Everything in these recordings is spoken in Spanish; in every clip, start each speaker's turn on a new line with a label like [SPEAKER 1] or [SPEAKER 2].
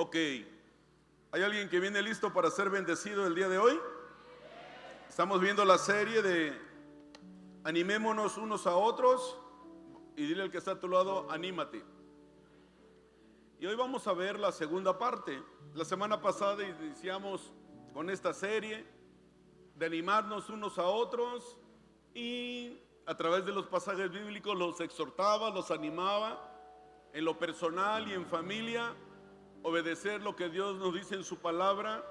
[SPEAKER 1] Ok. ¿Hay alguien que viene listo para ser bendecido el día de hoy? Estamos viendo la serie de animémonos unos a otros y dile al que está a tu lado, anímate. Y hoy vamos a ver la segunda parte. La semana pasada iniciamos con esta serie de animarnos unos a otros y a través de los pasajes bíblicos los exhortaba, los animaba en lo personal y en familia, obedecer lo que Dios nos dice en su palabra,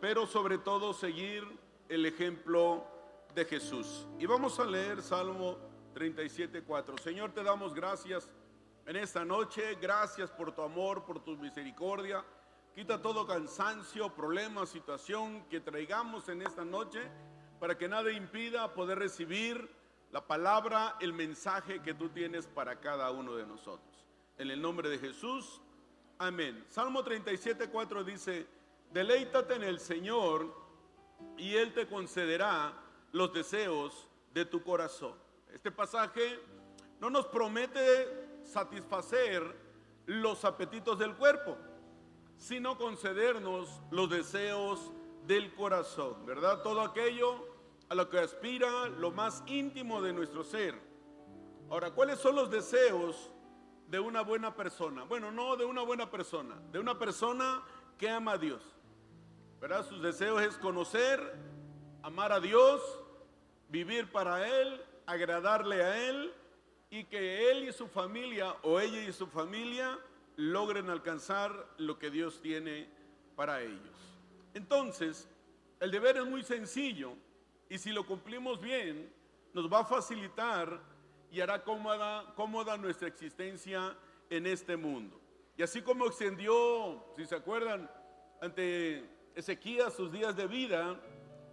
[SPEAKER 1] pero sobre todo seguir el ejemplo de Jesús. Y vamos a leer Salmo 37.4. Señor, te damos gracias en esta noche, gracias por tu amor, por tu misericordia. Quita todo cansancio, problema, situación que traigamos en esta noche para que nada impida poder recibir la palabra, el mensaje que tú tienes para cada uno de nosotros. En el nombre de Jesús, amén. Salmo 37, 4 dice, deleítate en el Señor y Él te concederá los deseos de tu corazón. Este pasaje no nos promete satisfacer los apetitos del cuerpo, sino concedernos los deseos del corazón, ¿verdad? Todo aquello a lo que aspira lo más íntimo de nuestro ser. Ahora, ¿cuáles son los deseos de una buena persona. Bueno, no de una buena persona, de una persona que ama a Dios. ¿Verdad? Sus deseos es conocer, amar a Dios, vivir para Él, agradarle a Él y que Él y su familia o ella y su familia logren alcanzar lo que Dios tiene para ellos. Entonces, el deber es muy sencillo y si lo cumplimos bien, nos va a facilitar y hará cómoda, cómoda nuestra existencia en este mundo. Y así como extendió, si se acuerdan, ante Ezequías sus días de vida,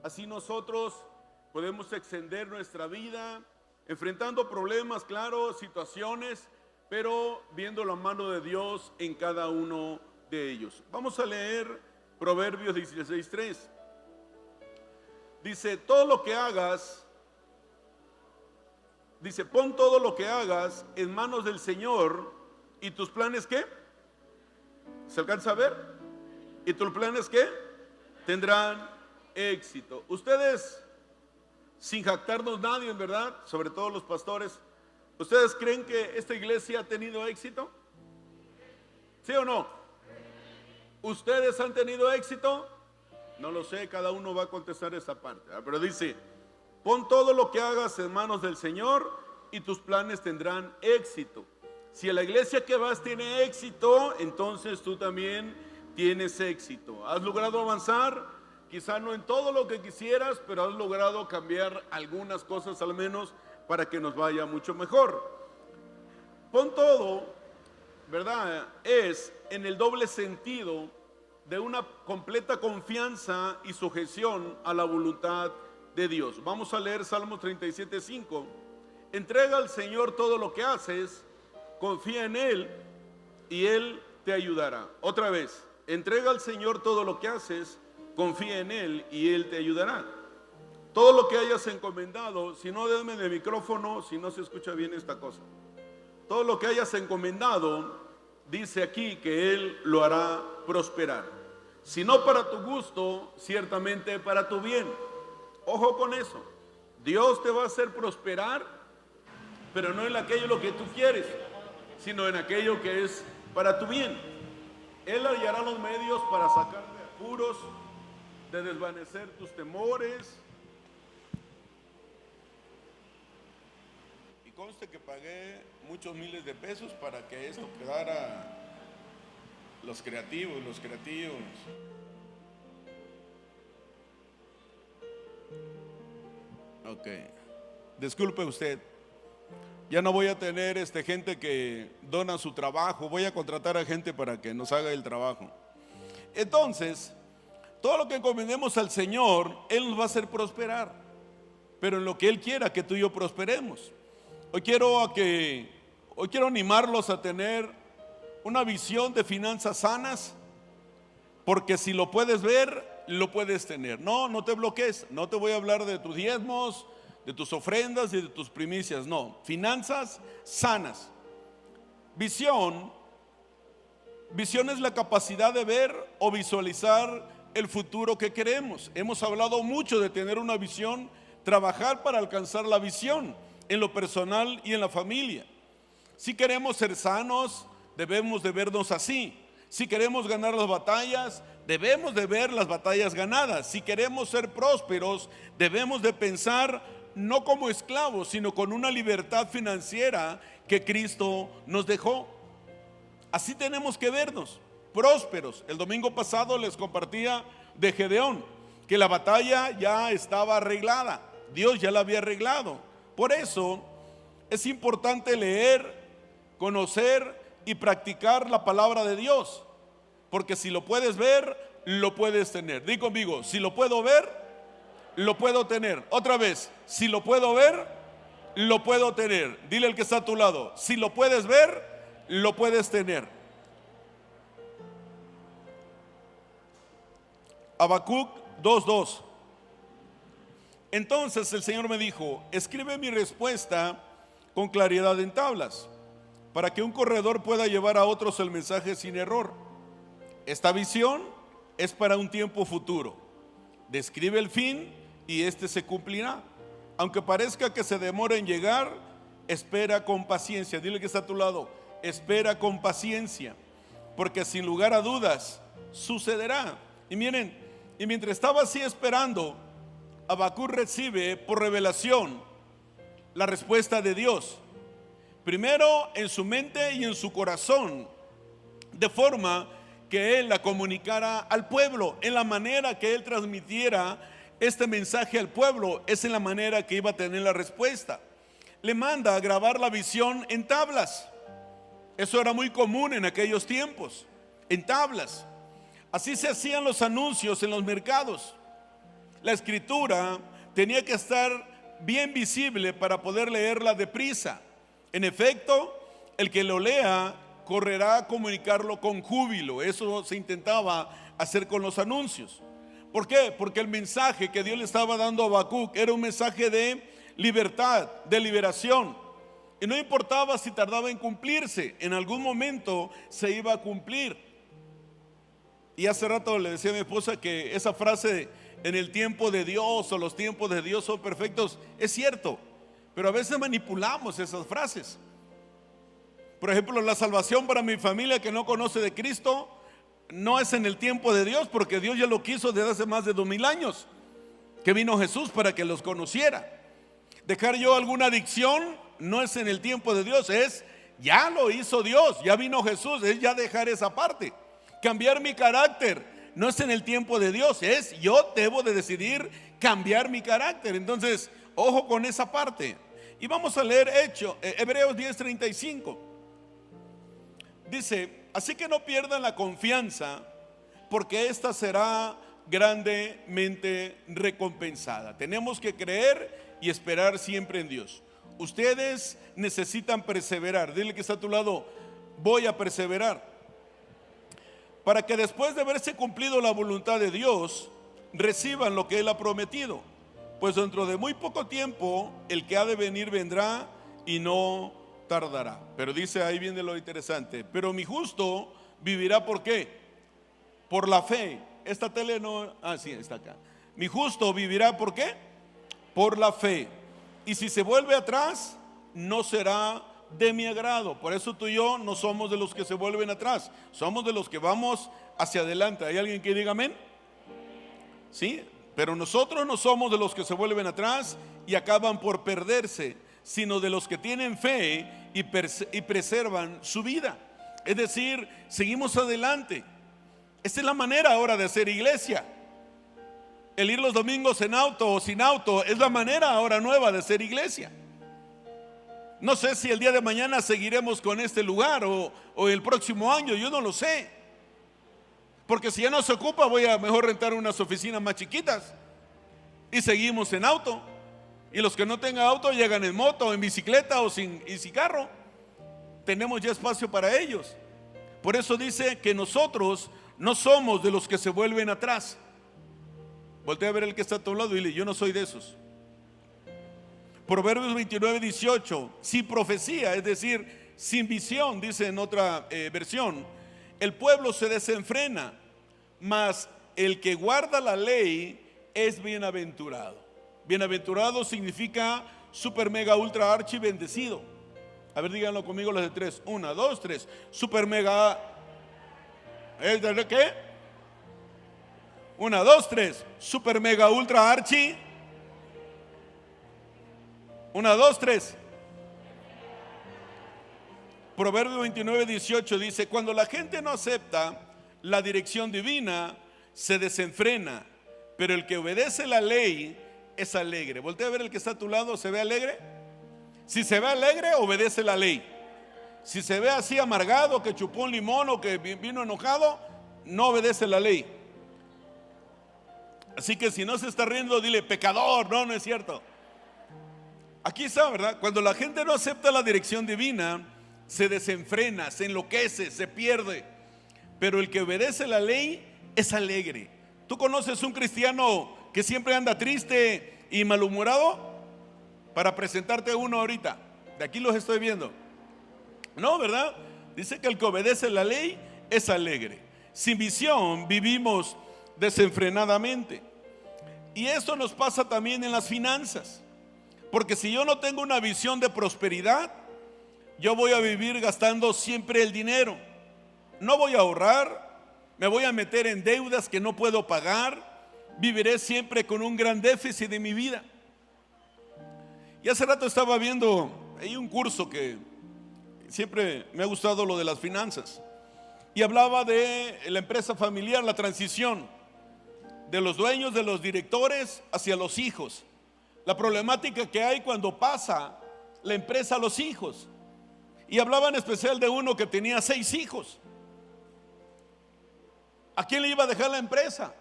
[SPEAKER 1] así nosotros podemos extender nuestra vida enfrentando problemas, claro, situaciones, pero viendo la mano de Dios en cada uno de ellos. Vamos a leer Proverbios 16.3. Dice, todo lo que hagas, Dice, pon todo lo que hagas en manos del Señor y tus planes qué? ¿Se alcanza a ver? ¿Y tus planes qué? Tendrán éxito. Ustedes, sin jactarnos nadie, en verdad, sobre todo los pastores, ¿ustedes creen que esta iglesia ha tenido éxito? ¿Sí o no? ¿Ustedes han tenido éxito? No lo sé, cada uno va a contestar esa parte. Pero dice, Pon todo lo que hagas en manos del Señor y tus planes tendrán éxito. Si la iglesia que vas tiene éxito, entonces tú también tienes éxito. ¿Has logrado avanzar? Quizá no en todo lo que quisieras, pero has logrado cambiar algunas cosas al menos para que nos vaya mucho mejor. Pon todo, ¿verdad? Es en el doble sentido de una completa confianza y sujeción a la voluntad de Dios. Vamos a leer Salmo 37, 5. Entrega al Señor todo lo que haces, confía en Él y Él te ayudará. Otra vez, entrega al Señor todo lo que haces, confía en Él y Él te ayudará. Todo lo que hayas encomendado, si no denme de micrófono, si no se escucha bien esta cosa. Todo lo que hayas encomendado, dice aquí que Él lo hará prosperar. Si no para tu gusto, ciertamente para tu bien. Ojo con eso. Dios te va a hacer prosperar, pero no en aquello lo que tú quieres, sino en aquello que es para tu bien. Él hallará los medios para sacar de apuros, de desvanecer tus temores. Y conste que pagué muchos miles de pesos para que esto quedara los creativos, los creativos. Ok. Disculpe usted. Ya no voy a tener este, gente que dona su trabajo. Voy a contratar a gente para que nos haga el trabajo. Entonces, todo lo que encomendemos al Señor, Él nos va a hacer prosperar. Pero en lo que Él quiera que tú y yo prosperemos. Hoy quiero, a que, hoy quiero animarlos a tener una visión de finanzas sanas. Porque si lo puedes ver, lo puedes tener. No, no te bloques, no te voy a hablar de tus diezmos, de tus ofrendas y de tus primicias, no. Finanzas sanas. Visión Visión es la capacidad de ver o visualizar el futuro que queremos. Hemos hablado mucho de tener una visión, trabajar para alcanzar la visión en lo personal y en la familia. Si queremos ser sanos, debemos de vernos así. Si queremos ganar las batallas, debemos de ver las batallas ganadas. Si queremos ser prósperos, debemos de pensar no como esclavos, sino con una libertad financiera que Cristo nos dejó. Así tenemos que vernos, prósperos. El domingo pasado les compartía de Gedeón, que la batalla ya estaba arreglada. Dios ya la había arreglado. Por eso es importante leer, conocer y practicar la palabra de Dios. Porque si lo puedes ver, lo puedes tener. Di conmigo, si lo puedo ver, lo puedo tener. Otra vez, si lo puedo ver, lo puedo tener. Dile al que está a tu lado, si lo puedes ver, lo puedes tener. Habacuc 2.2. Entonces el Señor me dijo, escribe mi respuesta con claridad en tablas para que un corredor pueda llevar a otros el mensaje sin error. Esta visión es para un tiempo futuro. Describe el fin y este se cumplirá. Aunque parezca que se demore en llegar, espera con paciencia. Dile que está a tu lado, espera con paciencia, porque sin lugar a dudas sucederá. Y miren, y mientras estaba así esperando, Abacú recibe por revelación la respuesta de Dios primero en su mente y en su corazón, de forma que él la comunicara al pueblo, en la manera que él transmitiera este mensaje al pueblo, es en la manera que iba a tener la respuesta. Le manda a grabar la visión en tablas. Eso era muy común en aquellos tiempos, en tablas. Así se hacían los anuncios en los mercados. La escritura tenía que estar bien visible para poder leerla deprisa. En efecto, el que lo lea correrá a comunicarlo con júbilo. Eso se intentaba hacer con los anuncios. ¿Por qué? Porque el mensaje que Dios le estaba dando a Habacuc era un mensaje de libertad, de liberación. Y no importaba si tardaba en cumplirse, en algún momento se iba a cumplir. Y hace rato le decía a mi esposa que esa frase en el tiempo de Dios o los tiempos de Dios son perfectos, es cierto. Pero a veces manipulamos esas frases. Por ejemplo, la salvación para mi familia que no conoce de Cristo no es en el tiempo de Dios, porque Dios ya lo quiso desde hace más de dos mil años, que vino Jesús para que los conociera. Dejar yo alguna adicción no es en el tiempo de Dios, es ya lo hizo Dios, ya vino Jesús, es ya dejar esa parte. Cambiar mi carácter no es en el tiempo de Dios, es yo debo de decidir cambiar mi carácter. Entonces, ojo con esa parte. Y vamos a leer Hecho, eh, Hebreos 10:35. Dice, así que no pierdan la confianza, porque esta será grandemente recompensada. Tenemos que creer y esperar siempre en Dios. Ustedes necesitan perseverar. Dile que está a tu lado, voy a perseverar. Para que después de haberse cumplido la voluntad de Dios, reciban lo que Él ha prometido pues dentro de muy poco tiempo el que ha de venir vendrá y no tardará. Pero dice, ahí viene lo interesante, pero mi justo vivirá por qué? Por la fe. Esta tele no, ah, sí, está acá. Mi justo vivirá por qué? Por la fe. Y si se vuelve atrás, no será de mi agrado. Por eso tú y yo no somos de los que se vuelven atrás, somos de los que vamos hacia adelante. ¿Hay alguien que diga amén? ¿Sí? Pero nosotros no somos de los que se vuelven atrás y acaban por perderse, sino de los que tienen fe y, preservan su vida. Es decir, seguimos adelante. Esta es la manera ahora de hacer iglesia. El ir los domingos en auto o sin auto es la manera ahora nueva de hacer iglesia. No sé si el día de mañana seguiremos con este lugar o, o el próximo año, yo no lo sé. Porque si ya no se ocupa, voy a mejor rentar unas oficinas más chiquitas. Y seguimos en auto. Y los que no tengan auto llegan en moto, en bicicleta o sin, y sin carro. Tenemos ya espacio para ellos. Por eso dice que nosotros no somos de los que se vuelven atrás. Voltea a ver el que está a tu lado y dile, yo no soy de esos. Proverbios 29, 18, sin profecía, es decir, sin visión, dice en otra eh, versión el pueblo se desenfrena, mas el que guarda la ley es bienaventurado. Bienaventurado significa super, mega, ultra, archi, bendecido. A ver, díganlo conmigo los de tres. Una, dos, tres. Super, mega. ¿Es de qué? Una, dos, tres. Super, mega, ultra, archi. Una, dos, tres. Proverbio 29, 18 dice, cuando la gente no acepta la dirección divina, se desenfrena, pero el que obedece la ley es alegre. Voltea a ver el que está a tu lado, ¿se ve alegre? Si se ve alegre, obedece la ley. Si se ve así amargado, que chupó un limón o que vino enojado, no obedece la ley. Así que si no se está riendo, dile, pecador, no, no es cierto. Aquí está, ¿verdad? Cuando la gente no acepta la dirección divina, se desenfrena, se enloquece, se pierde. Pero el que obedece la ley es alegre. ¿Tú conoces un cristiano que siempre anda triste y malhumorado? Para presentarte uno ahorita. De aquí los estoy viendo. No, ¿verdad? Dice que el que obedece la ley es alegre. Sin visión vivimos desenfrenadamente. Y esto nos pasa también en las finanzas. Porque si yo no tengo una visión de prosperidad, yo voy a vivir gastando siempre el dinero. No voy a ahorrar, me voy a meter en deudas que no puedo pagar, viviré siempre con un gran déficit de mi vida. Y hace rato estaba viendo, hay un curso que siempre me ha gustado lo de las finanzas. Y hablaba de la empresa familiar, la transición de los dueños, de los directores hacia los hijos. La problemática que hay cuando pasa la empresa a los hijos. Y hablaba en especial de uno que tenía seis hijos. ¿A quién le iba a dejar la empresa?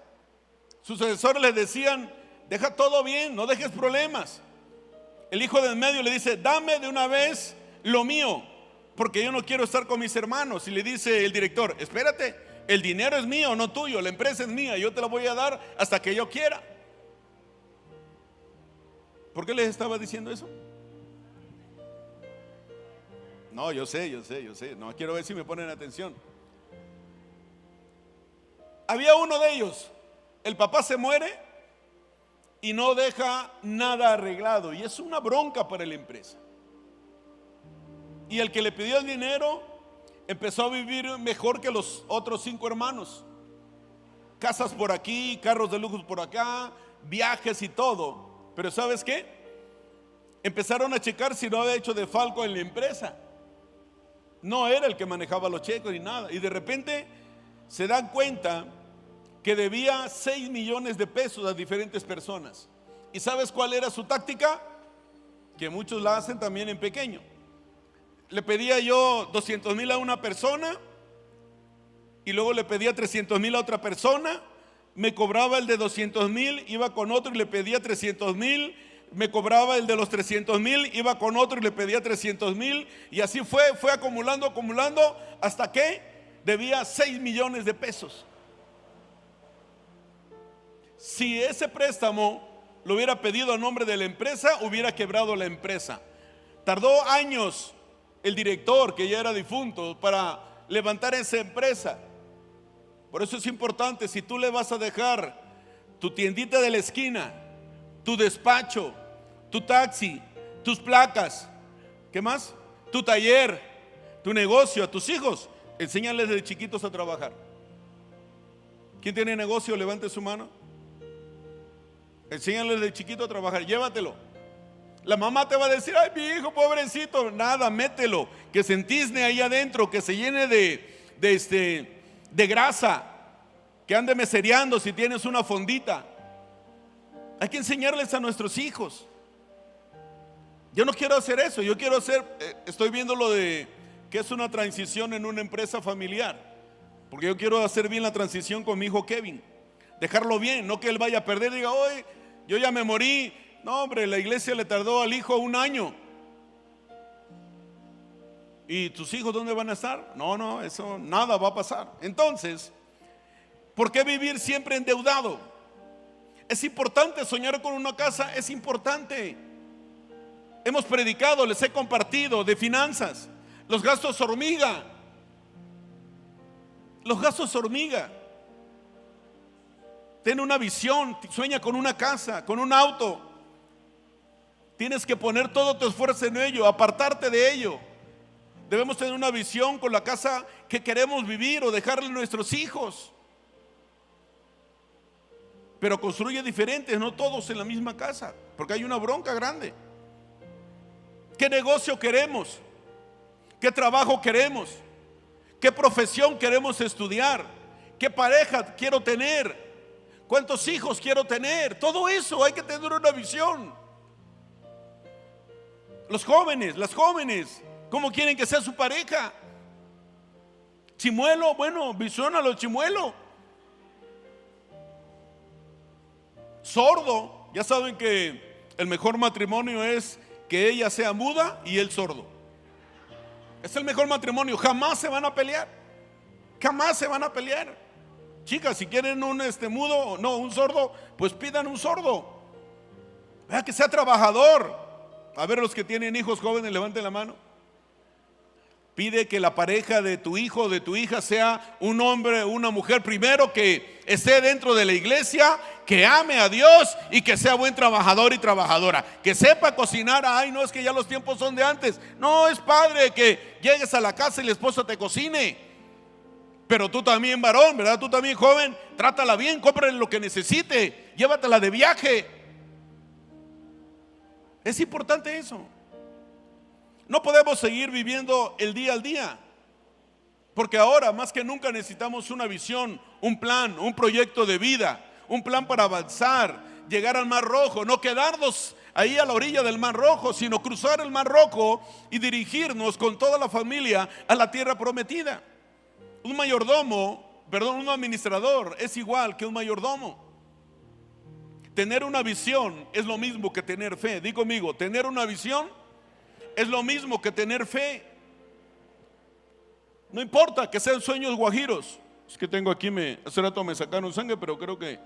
[SPEAKER 1] Sus asesores le decían, deja todo bien, no dejes problemas. El hijo del medio le dice, dame de una vez lo mío, porque yo no quiero estar con mis hermanos. Y le dice el director, espérate, el dinero es mío, no tuyo, la empresa es mía, yo te la voy a dar hasta que yo quiera. ¿Por qué les estaba diciendo eso? No, yo sé, yo sé, yo sé. No quiero ver si me ponen atención. Había uno de ellos. El papá se muere y no deja nada arreglado. Y es una bronca para la empresa. Y el que le pidió el dinero empezó a vivir mejor que los otros cinco hermanos. Casas por aquí, carros de lujo por acá, viajes y todo. Pero ¿sabes qué? Empezaron a checar si no había hecho de falco en la empresa. No era el que manejaba los cheques ni nada. Y de repente se dan cuenta que debía 6 millones de pesos a diferentes personas. ¿Y sabes cuál era su táctica? Que muchos la hacen también en pequeño. Le pedía yo 200 mil a una persona y luego le pedía 300 mil a otra persona. Me cobraba el de 200 mil, iba con otro y le pedía 300 mil me cobraba el de los 300 mil, iba con otro y le pedía 300 mil, y así fue, fue acumulando, acumulando, hasta que debía 6 millones de pesos. Si ese préstamo lo hubiera pedido a nombre de la empresa, hubiera quebrado la empresa. Tardó años el director, que ya era difunto, para levantar esa empresa. Por eso es importante, si tú le vas a dejar tu tiendita de la esquina, tu despacho, tu taxi, tus placas, ¿qué más? Tu taller, tu negocio, a tus hijos, enséñales desde chiquitos a trabajar. ¿Quién tiene negocio? Levante su mano. Enséñales desde chiquito a trabajar, llévatelo. La mamá te va a decir, ay, mi hijo, pobrecito, nada, mételo, que se entisne ahí adentro, que se llene de, de, este, de grasa, que ande mesereando si tienes una fondita. Hay que enseñarles a nuestros hijos. Yo no quiero hacer eso, yo quiero hacer, eh, estoy viendo lo de que es una transición en una empresa familiar, porque yo quiero hacer bien la transición con mi hijo Kevin, dejarlo bien, no que él vaya a perder y diga, hoy yo ya me morí, no hombre, la iglesia le tardó al hijo un año. ¿Y tus hijos dónde van a estar? No, no, eso nada va a pasar. Entonces, ¿por qué vivir siempre endeudado? Es importante soñar con una casa, es importante. Hemos predicado, les he compartido de finanzas, los gastos hormiga. Los gastos hormiga. Ten una visión, sueña con una casa, con un auto. Tienes que poner todo tu esfuerzo en ello, apartarte de ello. Debemos tener una visión con la casa que queremos vivir o dejarle a nuestros hijos. Pero construye diferentes, no todos en la misma casa, porque hay una bronca grande. ¿Qué negocio queremos? ¿Qué trabajo queremos? ¿Qué profesión queremos estudiar? ¿Qué pareja quiero tener? ¿Cuántos hijos quiero tener? Todo eso hay que tener una visión. Los jóvenes, las jóvenes, ¿cómo quieren que sea su pareja? Chimuelo, bueno, visiónalo, chimuelo. Sordo, ya saben que el mejor matrimonio es que ella sea muda y él sordo. Es el mejor matrimonio, jamás se van a pelear. Jamás se van a pelear. Chicas, si quieren un este mudo, no, un sordo, pues pidan un sordo. Vea que sea trabajador. A ver los que tienen hijos jóvenes, levanten la mano. Pide que la pareja de tu hijo o de tu hija sea un hombre o una mujer primero que esté dentro de la iglesia, que ame a Dios y que sea buen trabajador y trabajadora. Que sepa cocinar. Ay, no es que ya los tiempos son de antes. No, es padre que llegues a la casa y la esposa te cocine. Pero tú también, varón, ¿verdad? Tú también, joven, trátala bien, cómprale lo que necesite, llévatela de viaje. Es importante eso. No podemos seguir viviendo el día al día. Porque ahora más que nunca necesitamos una visión, un plan, un proyecto de vida, un plan para avanzar, llegar al Mar Rojo, no quedarnos ahí a la orilla del Mar Rojo, sino cruzar el Mar Rojo y dirigirnos con toda la familia a la tierra prometida. Un mayordomo, perdón, un administrador es igual que un mayordomo. Tener una visión es lo mismo que tener fe. Digo conmigo, tener una visión es lo mismo que tener fe. No importa que sean sueños guajiros. Es que tengo aquí, me, hace rato me sacaron sangre, pero creo que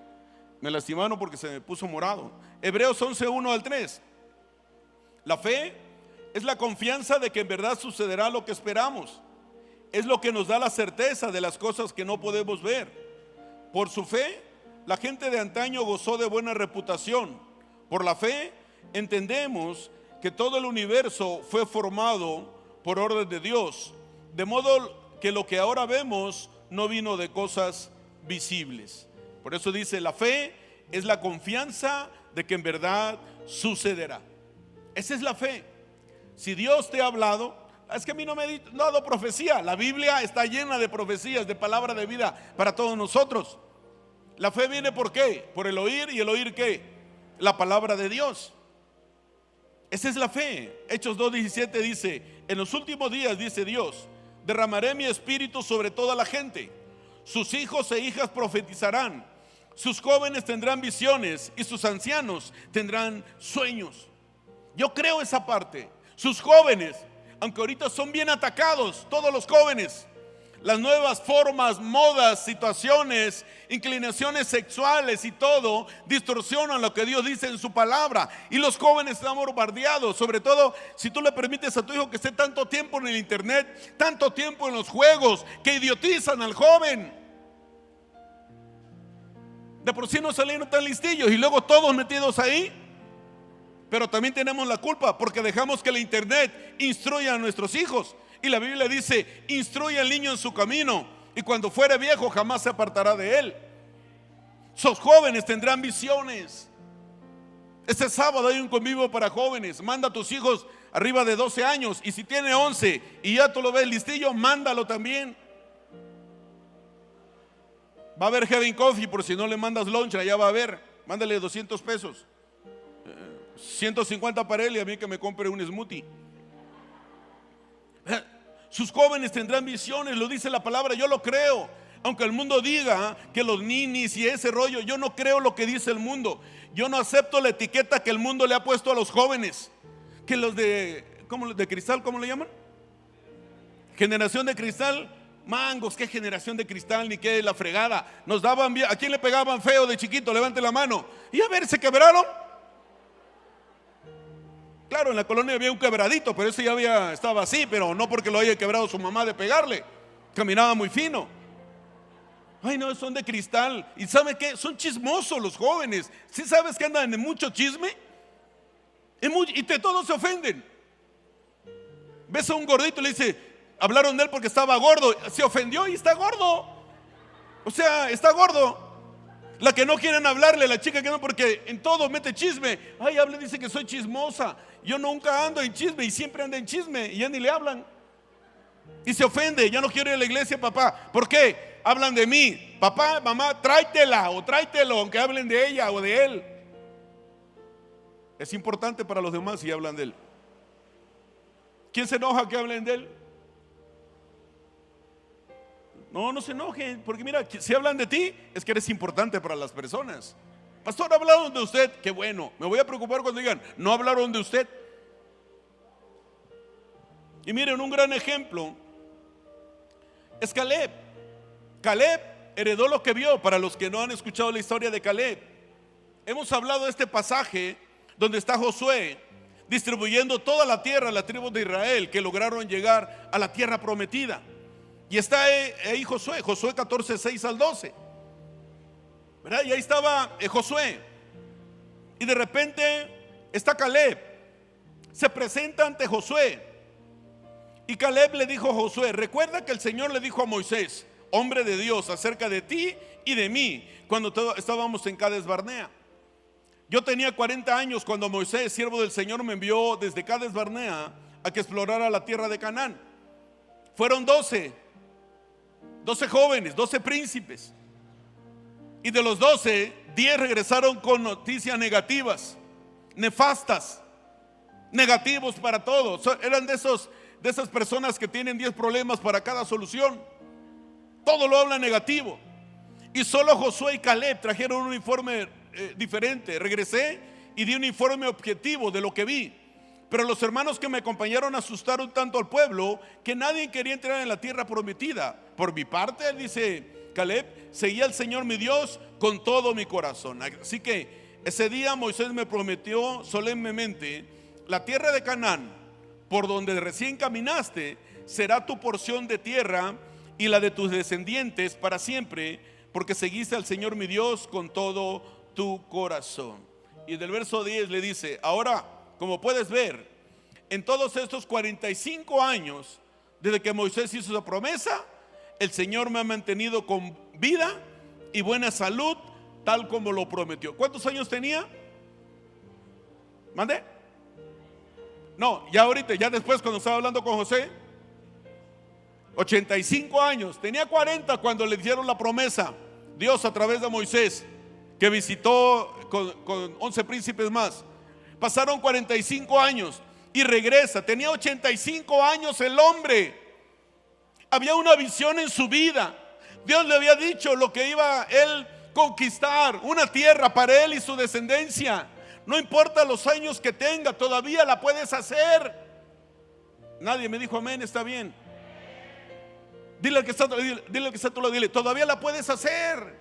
[SPEAKER 1] me lastimaron porque se me puso morado. Hebreos 11, 1 al 3. La fe es la confianza de que en verdad sucederá lo que esperamos. Es lo que nos da la certeza de las cosas que no podemos ver. Por su fe, la gente de antaño gozó de buena reputación. Por la fe, entendemos que todo el universo fue formado por orden de Dios, de modo que lo que ahora vemos no vino de cosas visibles. Por eso dice, la fe es la confianza de que en verdad sucederá. Esa es la fe. Si Dios te ha hablado, es que a mí no me ha dado profecía. La Biblia está llena de profecías, de palabra de vida para todos nosotros. La fe viene por qué? Por el oír y el oír qué? La palabra de Dios. Esa es la fe. Hechos 2.17 dice, en los últimos días, dice Dios, derramaré mi espíritu sobre toda la gente. Sus hijos e hijas profetizarán. Sus jóvenes tendrán visiones y sus ancianos tendrán sueños. Yo creo esa parte. Sus jóvenes, aunque ahorita son bien atacados, todos los jóvenes, las nuevas formas, modas, situaciones, inclinaciones sexuales y todo distorsionan lo que Dios dice en su palabra. Y los jóvenes están bombardeados, sobre todo si tú le permites a tu hijo que esté tanto tiempo en el internet, tanto tiempo en los juegos, que idiotizan al joven. De por sí no salieron tan listillos y luego todos metidos ahí. Pero también tenemos la culpa porque dejamos que el internet instruya a nuestros hijos. Y la Biblia dice, instruye al niño en su camino y cuando fuere viejo jamás se apartará de él. Sus jóvenes tendrán visiones. Este sábado hay un convivio para jóvenes. Manda a tus hijos arriba de 12 años y si tiene 11 y ya tú lo ves listillo, mándalo también. Va a haber Heaven Coffee por si no le mandas lunch, allá va a haber. Mándale 200 pesos. 150 para él y a mí que me compre un smoothie. Sus jóvenes tendrán visiones, lo dice la palabra, yo lo creo. Aunque el mundo diga que los ninis y ese rollo, yo no creo lo que dice el mundo. Yo no acepto la etiqueta que el mundo le ha puesto a los jóvenes. Que los de, ¿cómo, de cristal, ¿cómo le llaman? Generación de cristal. Mangos, qué generación de cristal, ni qué la fregada. Nos daban. ¿A quién le pegaban feo de chiquito? Levante la mano. Y a ver, ¿se quebraron? Claro, en la colonia había un quebradito, pero ese ya había, estaba así, pero no porque lo haya quebrado su mamá de pegarle. Caminaba muy fino. Ay, no, son de cristal. ¿Y sabe qué? Son chismosos los jóvenes. ¿Sí sabes que andan en mucho chisme? Y, te, todos se ofenden. Ves a un gordito y le dice, hablaron de él porque estaba gordo. Se ofendió y está gordo. O sea, está gordo. La que no quieren hablarle, la chica que no, porque en todo mete chisme. Ay, habla, dice que soy chismosa. Yo nunca ando en chisme y siempre anda en chisme y ya ni le hablan. Y se ofende, ya no quiero ir a la iglesia, papá. ¿Por qué? Hablan de mí. Papá, mamá, tráetela o tráetelo, aunque hablen de ella o de él. Es importante para los demás si hablan de él. ¿Quién se enoja que hablen de él? No, no se enojen, porque mira, si hablan de ti, es que eres importante para las personas. Pastor, hablaron de usted, qué bueno. Me voy a preocupar cuando digan, no hablaron de usted. Y miren, un gran ejemplo es Caleb. Caleb heredó lo que vio, para los que no han escuchado la historia de Caleb. Hemos hablado de este pasaje donde está Josué distribuyendo toda la tierra a la tribu de Israel que lograron llegar a la tierra prometida. Y está ahí Josué, Josué 14, 6 al 12. ¿Verdad? Y ahí estaba eh, Josué. Y de repente está Caleb. Se presenta ante Josué. Y Caleb le dijo a Josué, recuerda que el Señor le dijo a Moisés, hombre de Dios, acerca de ti y de mí, cuando estábamos en Cades Barnea. Yo tenía 40 años cuando Moisés, siervo del Señor, me envió desde Cades Barnea a que explorara la tierra de Canaán. Fueron 12 12 jóvenes, 12 príncipes. Y de los 12, 10 regresaron con noticias negativas, nefastas, negativos para todos. Eran de, esos, de esas personas que tienen 10 problemas para cada solución. Todo lo habla negativo. Y solo Josué y Caleb trajeron un informe eh, diferente. Regresé y di un informe objetivo de lo que vi. Pero los hermanos que me acompañaron asustaron tanto al pueblo que nadie quería entrar en la tierra prometida. Por mi parte, dice Caleb, seguía al Señor mi Dios con todo mi corazón. Así que ese día Moisés me prometió solemnemente, la tierra de Canaán, por donde recién caminaste, será tu porción de tierra y la de tus descendientes para siempre, porque seguiste al Señor mi Dios con todo tu corazón. Y del verso 10 le dice, ahora como puedes ver, en todos estos 45 años, desde que Moisés hizo esa promesa, el Señor me ha mantenido con vida y buena salud, tal como lo prometió. ¿Cuántos años tenía? ¿Mande? No, ya ahorita, ya después cuando estaba hablando con José, 85 años, tenía 40 cuando le dieron la promesa, Dios a través de Moisés, que visitó con, con 11 príncipes más. Pasaron 45 años y regresa. Tenía 85 años el hombre. Había una visión en su vida. Dios le había dicho lo que iba él conquistar, una tierra para él y su descendencia. No importa los años que tenga, todavía la puedes hacer. Nadie me dijo amén, está bien. Dile al que está, dile, dile al que está lado, dile, todavía la puedes hacer.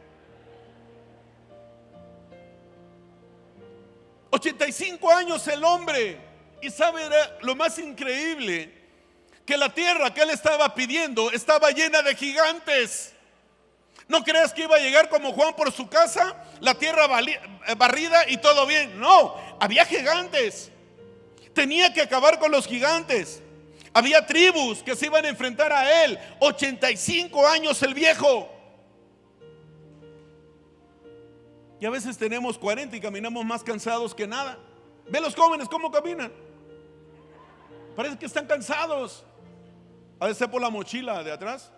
[SPEAKER 1] 85 años el hombre. Y sabe lo más increíble, que la tierra que él estaba pidiendo estaba llena de gigantes. ¿No crees que iba a llegar como Juan por su casa, la tierra eh, barrida y todo bien? No, había gigantes. Tenía que acabar con los gigantes. Había tribus que se iban a enfrentar a él. 85 años el viejo. Y a veces tenemos 40 y caminamos más cansados que nada. Ve los jóvenes cómo caminan. Parece que están cansados. A veces por la mochila de atrás.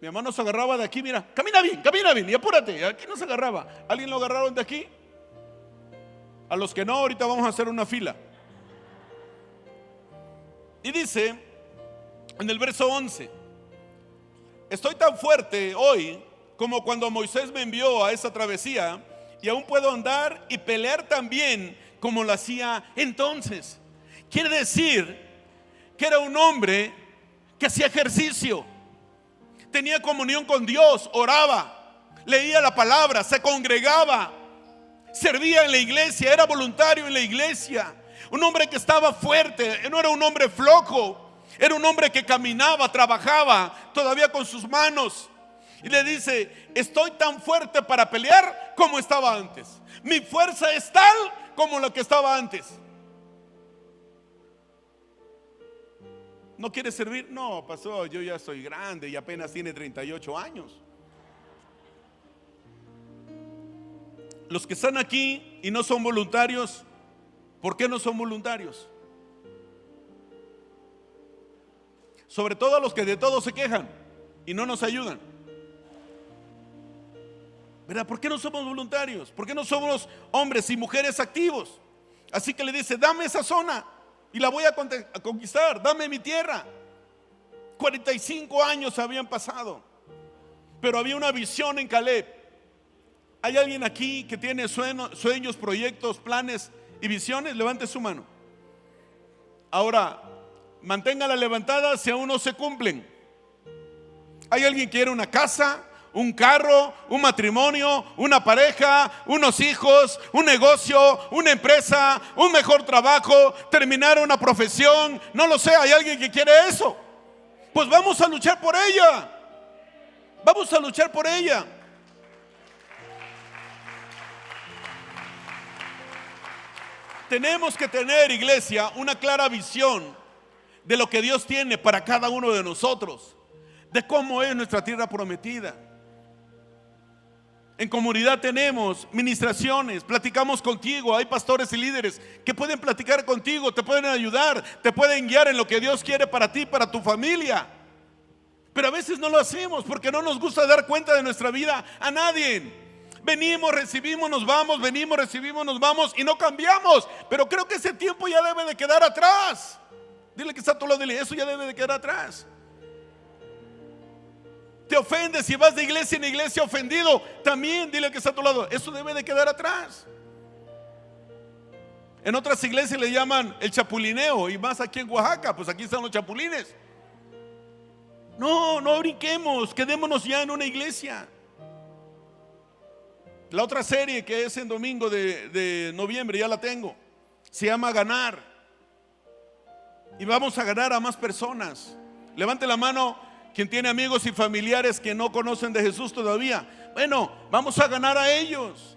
[SPEAKER 1] Mi hermano se agarraba de aquí, mira, camina bien, camina bien y apúrate. Aquí no se agarraba. ¿Alguien lo agarraron de aquí? A los que no, ahorita vamos a hacer una fila. Y dice en el verso 11, Estoy tan fuerte hoy como cuando Moisés me envió a esa travesía y aún puedo andar y pelear tan bien como lo hacía entonces. Quiere decir que era un hombre que hacía ejercicio, tenía comunión con Dios, oraba, leía la palabra, se congregaba, servía en la iglesia, era voluntario en la iglesia. Un hombre que estaba fuerte, no era un hombre flojo, Era un hombre que caminaba, trabajaba todavía con sus manos. Y le dice, estoy tan fuerte para pelear como estaba antes. Mi fuerza es tal como la que estaba antes. ¿No quiere servir? No, pasó, yo ya soy grande y apenas tiene 38 años. Los que están aquí y no son voluntarios, ¿por qué no son voluntarios? Sobre todo a los que de todo se quejan y no nos ayudan. ¿Verdad? ¿Por qué no somos voluntarios? ¿Por qué no somos hombres y mujeres activos? Así que le dice, dame esa zona y la voy a conquistar, dame mi tierra. 45 años habían pasado, pero había una visión en Caleb. ¿Hay alguien aquí que tiene sueños, proyectos, planes y visiones? Levante su mano. Ahora, manténgala levantada si aún no se cumplen. ¿Hay alguien que quiere una casa, un carro, un matrimonio, una pareja, unos hijos, un negocio, una empresa, un mejor trabajo, terminar una profesión, no lo sé, hay alguien que quiere eso. Pues vamos a luchar por ella. Vamos a luchar por ella. Tenemos que tener, iglesia, una clara visión de lo que Dios tiene para cada uno de nosotros, de cómo es nuestra tierra prometida. En comunidad tenemos ministraciones, platicamos contigo, hay pastores y líderes que pueden platicar contigo, te pueden ayudar, te pueden guiar en lo que Dios quiere para ti, para tu familia. Pero a veces no lo hacemos porque no nos gusta dar cuenta de nuestra vida a nadie. Venimos, recibimos, nos vamos, venimos, recibimos, nos vamos y no cambiamos. Pero creo que ese tiempo ya debe de quedar atrás. Dile que está a tu lado, dile, eso ya debe de quedar atrás te ofendes y vas de iglesia en iglesia ofendido, también dile que está a tu lado, eso debe de quedar atrás. En otras iglesias le llaman el chapulineo y más aquí en Oaxaca, pues aquí están los chapulines. No, no brinquemos, quedémonos ya en una iglesia. La otra serie que es en domingo de, de noviembre, ya la tengo, se llama Ganar. Y vamos a ganar a más personas. Levante la mano quien tiene amigos y familiares que no conocen de Jesús todavía. Bueno, vamos a ganar a ellos.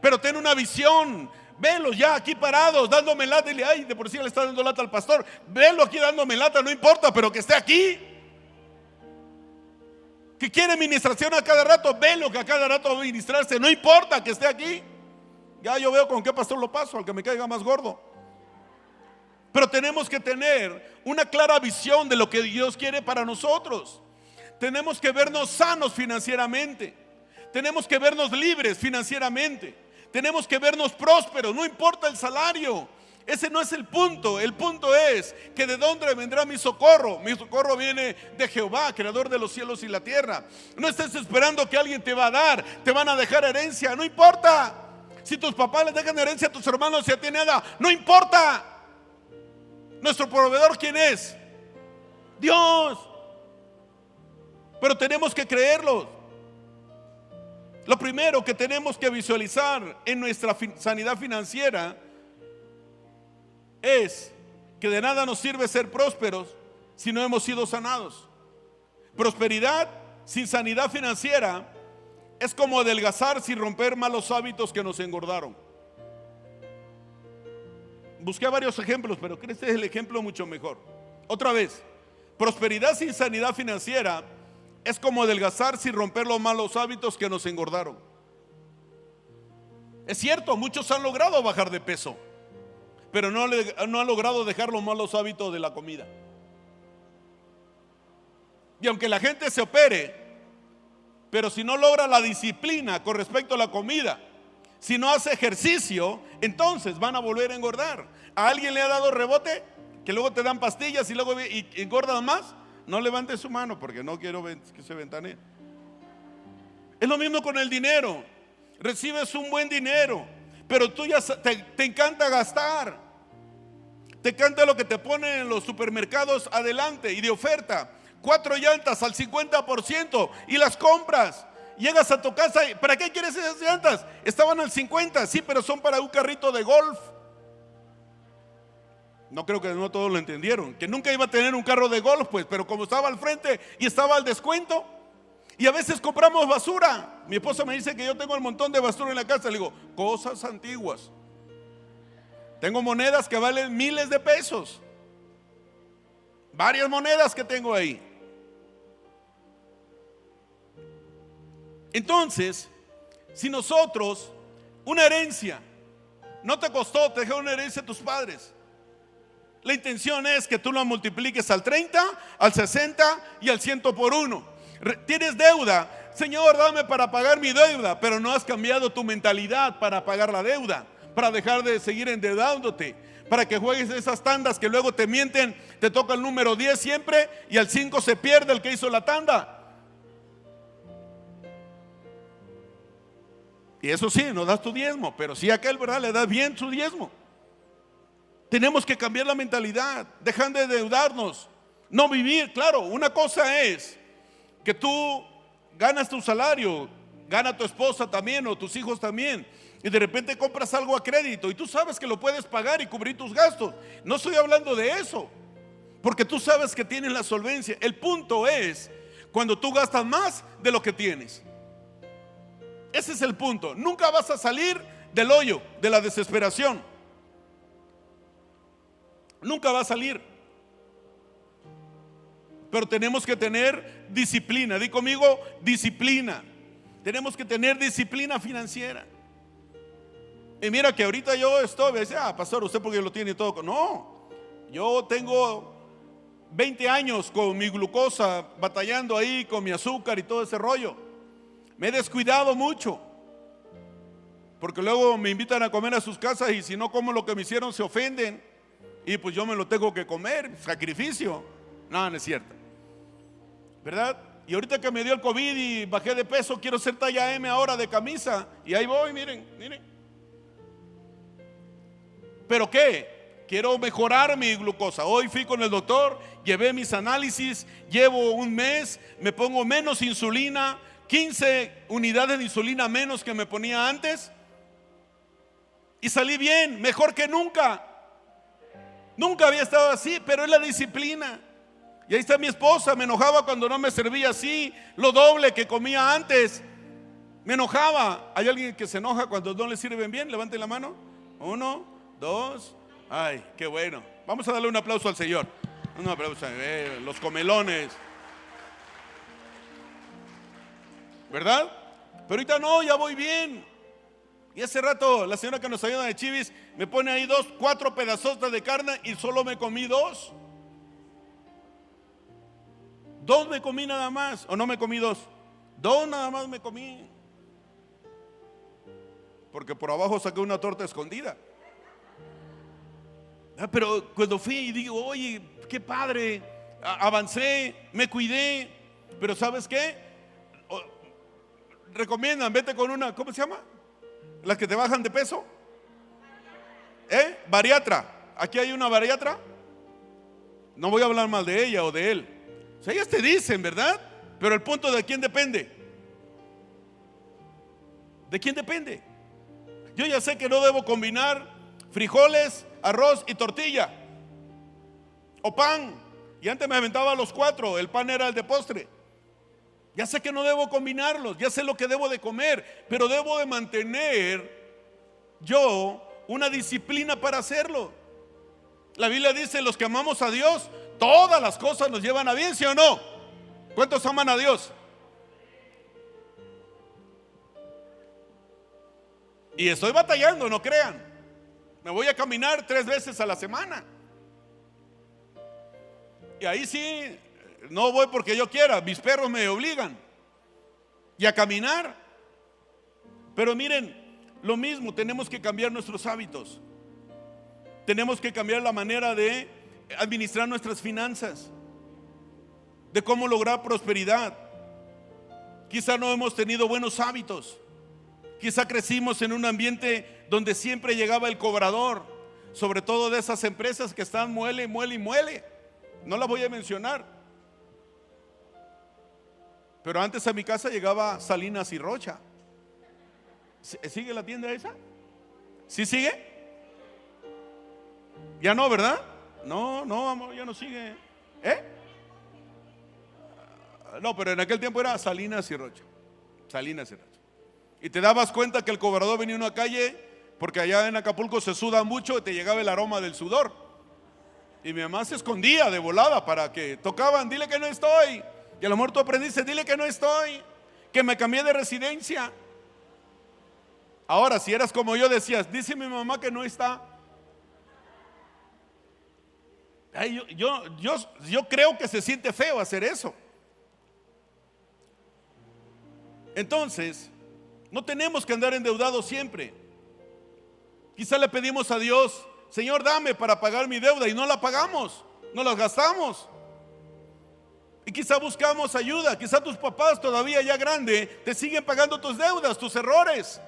[SPEAKER 1] Pero ten una visión. Velos ya aquí parados, dándome lata. Dile, ay, de por sí le está dando lata al pastor. Velo aquí dándome lata, no importa, pero que esté aquí. Que quiere administración a cada rato, velo que a cada rato va a ministrarse. No importa que esté aquí. Ya yo veo con qué pastor lo paso, al que me caiga más gordo. Pero tenemos que tener una clara visión de lo que Dios quiere para nosotros. Tenemos que vernos sanos financieramente. Tenemos que vernos libres financieramente. Tenemos que vernos prósperos, no importa el salario. Ese no es el punto. El punto es que de dónde vendrá mi socorro. Mi socorro viene de Jehová, creador de los cielos y la tierra. No estés esperando que alguien te va a dar, te van a dejar herencia, no importa. Si tus papás les dejan herencia a tus hermanos, si a ti nada, no importa. Nuestro proveedor, ¿quién es? Dios. Pero tenemos que creerlo. Lo primero que tenemos que visualizar en nuestra sanidad financiera es que de nada nos sirve ser prósperos si no hemos sido sanados. Prosperidad sin sanidad financiera es como adelgazar sin romper malos hábitos que nos engordaron busqué varios ejemplos, pero creo que este es el ejemplo mucho mejor. Otra vez, prosperidad sin sanidad financiera es como adelgazar sin romper los malos hábitos que nos engordaron. Es cierto, muchos han logrado bajar de peso, pero no, no han logrado dejar los malos hábitos de la comida. Y aunque la gente se opere, pero si no logra la disciplina con respecto a la comida, si no hace ejercicio, entonces van a volver a engordar. ¿A alguien le ha dado rebote? Que luego te dan pastillas y luego engordan más. No levante su mano porque no quiero que se ventane. Es lo mismo con el dinero. Recibes un buen dinero, pero tú ya te, te encanta gastar. Te encanta lo que te ponen en los supermercados adelante y de oferta. Cuatro llantas al 50% y las compras. Llegas a tu casa y ¿para qué quieres esas llantas? Estaban al 50, sí, pero son para un carrito de golf. No creo que no todos lo entendieron. Que nunca iba a tener un carro de golf, pues, pero como estaba al frente y estaba al descuento. Y a veces compramos basura. Mi esposa me dice que yo tengo un montón de basura en la casa. Le digo, cosas antiguas. Tengo monedas que valen miles de pesos. Varias monedas que tengo ahí. Entonces, si nosotros, una herencia, no te costó, te dejó una herencia a tus padres. La intención es que tú la multipliques al 30, al 60 y al 100 por uno. Tienes deuda, Señor, dame para pagar mi deuda, pero no has cambiado tu mentalidad para pagar la deuda, para dejar de seguir endeudándote, para que juegues esas tandas que luego te mienten, te toca el número 10 siempre y al 5 se pierde el que hizo la tanda. Y eso sí, no das tu diezmo, pero si aquel, ¿verdad? Le das bien su diezmo. Tenemos que cambiar la mentalidad, dejan de endeudarnos, no vivir. Claro, una cosa es que tú ganas tu salario, gana tu esposa también o tus hijos también, y de repente compras algo a crédito y tú sabes que lo puedes pagar y cubrir tus gastos. No estoy hablando de eso, porque tú sabes que tienes la solvencia. El punto es cuando tú gastas más de lo que tienes. Ese es el punto. Nunca vas a salir del hoyo, de la desesperación. Nunca va a salir. Pero tenemos que tener disciplina. Di conmigo, disciplina. Tenemos que tener disciplina financiera. Y mira que ahorita yo estoy, me dice, ah, pastor, usted porque lo tiene todo. No, yo tengo 20 años con mi glucosa, batallando ahí con mi azúcar y todo ese rollo. Me he descuidado mucho. Porque luego me invitan a comer a sus casas y si no como lo que me hicieron se ofenden. Y pues yo me lo tengo que comer, sacrificio. No, no es cierto. ¿Verdad? Y ahorita que me dio el COVID y bajé de peso, quiero ser talla M ahora de camisa. Y ahí voy, miren, miren. ¿Pero qué? Quiero mejorar mi glucosa. Hoy fui con el doctor, llevé mis análisis, llevo un mes, me pongo menos insulina, 15 unidades de insulina menos que me ponía antes. Y salí bien, mejor que nunca. Nunca había estado así, pero es la disciplina. Y ahí está mi esposa, me enojaba cuando no me servía así, lo doble que comía antes. Me enojaba. ¿Hay alguien que se enoja cuando no le sirven bien? Levante la mano. Uno, dos. Ay, qué bueno. Vamos a darle un aplauso al Señor. Un aplauso. Eh, los comelones. ¿Verdad? Pero ahorita no, ya voy bien. Y hace rato la señora que nos ayuda de Chivis me pone ahí dos, cuatro pedazos de carne y solo me comí dos. Dos me comí nada más, o no me comí dos. Dos nada más me comí. Porque por abajo saqué una torta escondida. Ah, pero cuando fui y digo, oye, qué padre, avancé, me cuidé, pero ¿sabes qué? Recomiendan, vete con una, ¿cómo se llama? Las que te bajan de peso. ¿Eh? Bariatra. Aquí hay una bariatra. No voy a hablar mal de ella o de él. O ellas te dicen, ¿verdad? Pero el punto de quién depende. ¿De quién depende? Yo ya sé que no debo combinar frijoles, arroz y tortilla. O pan. Y antes me aventaba los cuatro. El pan era el de postre. Ya sé que no debo combinarlos, ya sé lo que debo de comer, pero debo de mantener yo una disciplina para hacerlo. La Biblia dice, los que amamos a Dios, todas las cosas nos llevan a bien, ¿sí o no? ¿Cuántos aman a Dios? Y estoy batallando, no crean. Me voy a caminar tres veces a la semana. Y ahí sí no voy porque yo quiera, mis perros me obligan. Y a caminar. Pero miren, lo mismo, tenemos que cambiar nuestros hábitos. Tenemos que cambiar la manera de administrar nuestras finanzas, de cómo lograr prosperidad. Quizá no hemos tenido buenos hábitos. Quizá crecimos en un ambiente donde siempre llegaba el cobrador, sobre todo de esas empresas que están muele, muele y muele. No las voy a mencionar. Pero antes a mi casa llegaba Salinas y Rocha. ¿Sigue la tienda esa? ¿Sí sigue? Ya no, ¿verdad? No, no, amor, ya no sigue. ¿Eh? No, pero en aquel tiempo era Salinas y Rocha. Salinas y Rocha. Y te dabas cuenta que el cobrador venía a una calle, porque allá en Acapulco se suda mucho y te llegaba el aroma del sudor. Y mi mamá se escondía de volada para que tocaban, dile que no estoy. Y a lo mejor tú aprendiste, dile que no estoy, que me cambié de residencia. Ahora, si eras como yo, decías, dice mi mamá que no está. yo, yo, yo, creo que se siente feo hacer eso. Entonces, no tenemos que andar endeudados siempre. Quizá le pedimos a Dios, Señor, dame para pagar mi deuda y no la pagamos, no la gastamos. Y quizá buscamos ayuda, quizá tus papás todavía ya grande te siguen pagando tus deudas, tus errores.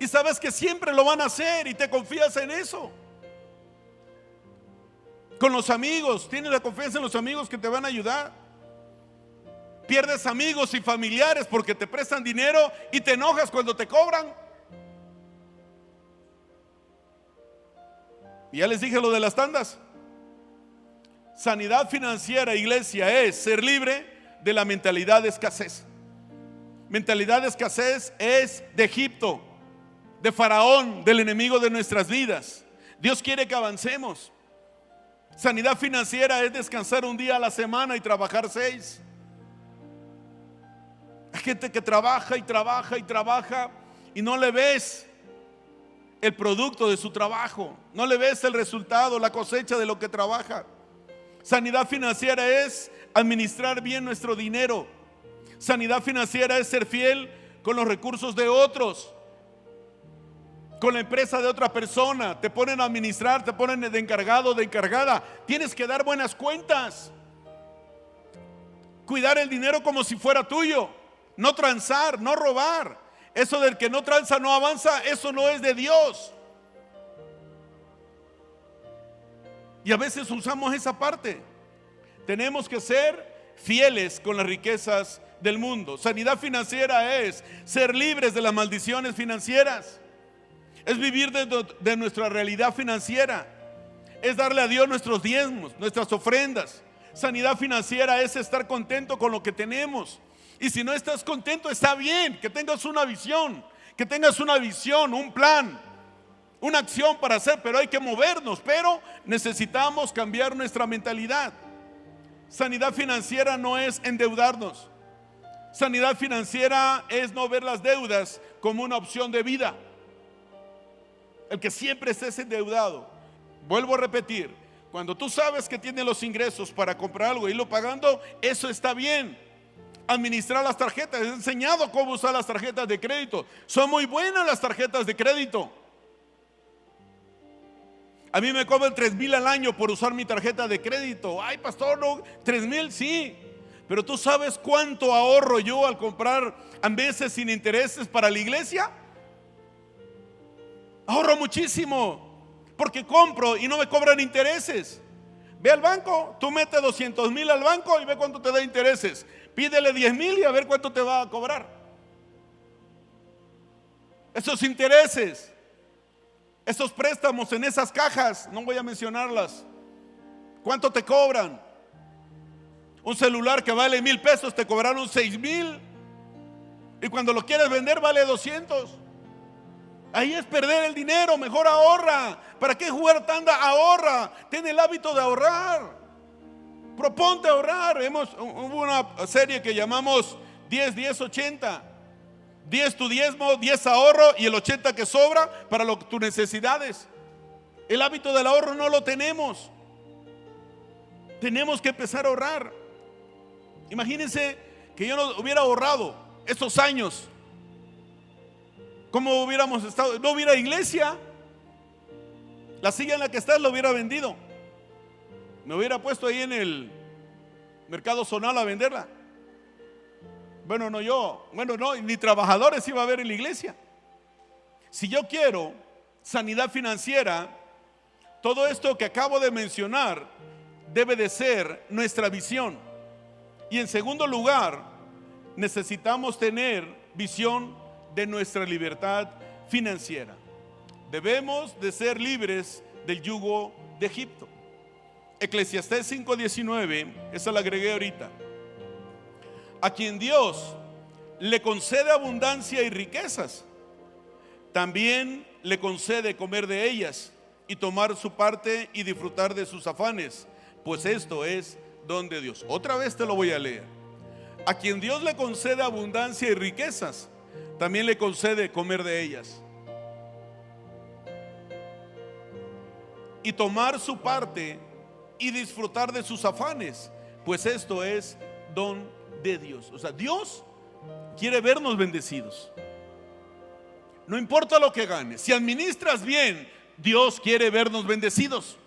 [SPEAKER 1] Y sabes que siempre lo van a hacer y te confías en eso. Con los amigos, tienes la confianza en los amigos que te van a ayudar. Pierdes amigos y familiares porque te prestan dinero y te enojas cuando te cobran. Y ya les dije lo de las tandas. Sanidad financiera, iglesia, es ser libre de la mentalidad de escasez. Mentalidad de escasez es de Egipto, de Faraón, del enemigo de nuestras vidas. Dios quiere que avancemos. Sanidad financiera es descansar un día a la semana y trabajar seis. Hay gente que trabaja y trabaja y trabaja y no le ves el producto de su trabajo, no le ves el resultado, la cosecha de lo que trabaja. Sanidad financiera es administrar bien nuestro dinero. Sanidad financiera es ser fiel con los recursos de otros, con la empresa de otra persona. Te ponen a administrar, te ponen de encargado, de encargada. Tienes que dar buenas cuentas. Cuidar el dinero como si fuera tuyo. No transar, no robar. Eso del que no tranza no avanza, eso no es de Dios. Y a veces usamos esa parte. Tenemos que ser fieles con las riquezas del mundo. Sanidad financiera es ser libres de las maldiciones financieras. Es vivir de, de, nuestra realidad financiera. Es darle a Dios nuestros diezmos, nuestras ofrendas. Sanidad financiera es estar contento con lo que tenemos. Y si no estás contento, está bien, que tengas una visión, que tengas una visión, un plan una acción para hacer, pero hay que movernos, pero necesitamos cambiar nuestra mentalidad. Sanidad financiera no es endeudarnos. Sanidad financiera es no ver las deudas como una opción de vida. El que siempre estés endeudado. Vuelvo a repetir, cuando tú sabes que tienes los ingresos para comprar algo y lo pagando, eso está bien. Administrar las tarjetas, he enseñado cómo usar las tarjetas de crédito. Son muy buenas las tarjetas de crédito. A mí me cobran 3 mil al año por usar mi tarjeta de crédito. Ay, pastor, no, 3 mil, sí. Pero tú sabes cuánto ahorro yo al comprar a veces sin intereses para la iglesia. Ahorro muchísimo porque compro y no me cobran intereses. Ve al banco, tú metes 200 mil al banco y ve cuánto te da intereses. Pídele 10 mil y a ver cuánto te va a cobrar. Esos intereses esos préstamos en esas cajas, no voy a mencionarlas. ¿Cuánto te cobran? Un celular que vale mil pesos te cobraron seis mil. Y cuando lo quieres vender vale 200. Ahí es perder el dinero, mejor ahorra. ¿Para qué jugar tanda? Ahorra. Ten el hábito de ahorrar. Proponte ahorrar. Hemos, hubo una serie que llamamos 10, 10, 80. 10 tu diezmo, 10 ahorro y el 80 que sobra para lo, tus necesidades. El hábito del ahorro no lo tenemos. Tenemos que empezar a ahorrar. Imagínense que yo no hubiera ahorrado estos años. ¿Cómo hubiéramos estado? No hubiera iglesia. La silla en la que estás lo hubiera vendido. Me hubiera puesto ahí en el mercado zonal a venderla. Bueno, no yo. Bueno, no, ni trabajadores iba a haber en la iglesia. Si yo quiero sanidad financiera, todo esto que acabo de mencionar debe de ser nuestra visión. Y en segundo lugar, necesitamos tener visión de nuestra libertad financiera. Debemos de ser libres del yugo de Egipto. Eclesiastés 5:19, esa la agregué ahorita. A quien Dios le concede abundancia y riquezas, también le concede comer de ellas y tomar su parte y disfrutar de sus afanes, pues esto es don de Dios. Otra vez te lo voy a leer. A quien Dios le concede abundancia y riquezas, también le concede comer de ellas. Y tomar su parte y disfrutar de sus afanes, pues esto es don de Dios. O sea, Dios quiere vernos bendecidos. No importa lo que ganes, si administras bien, Dios quiere vernos bendecidos.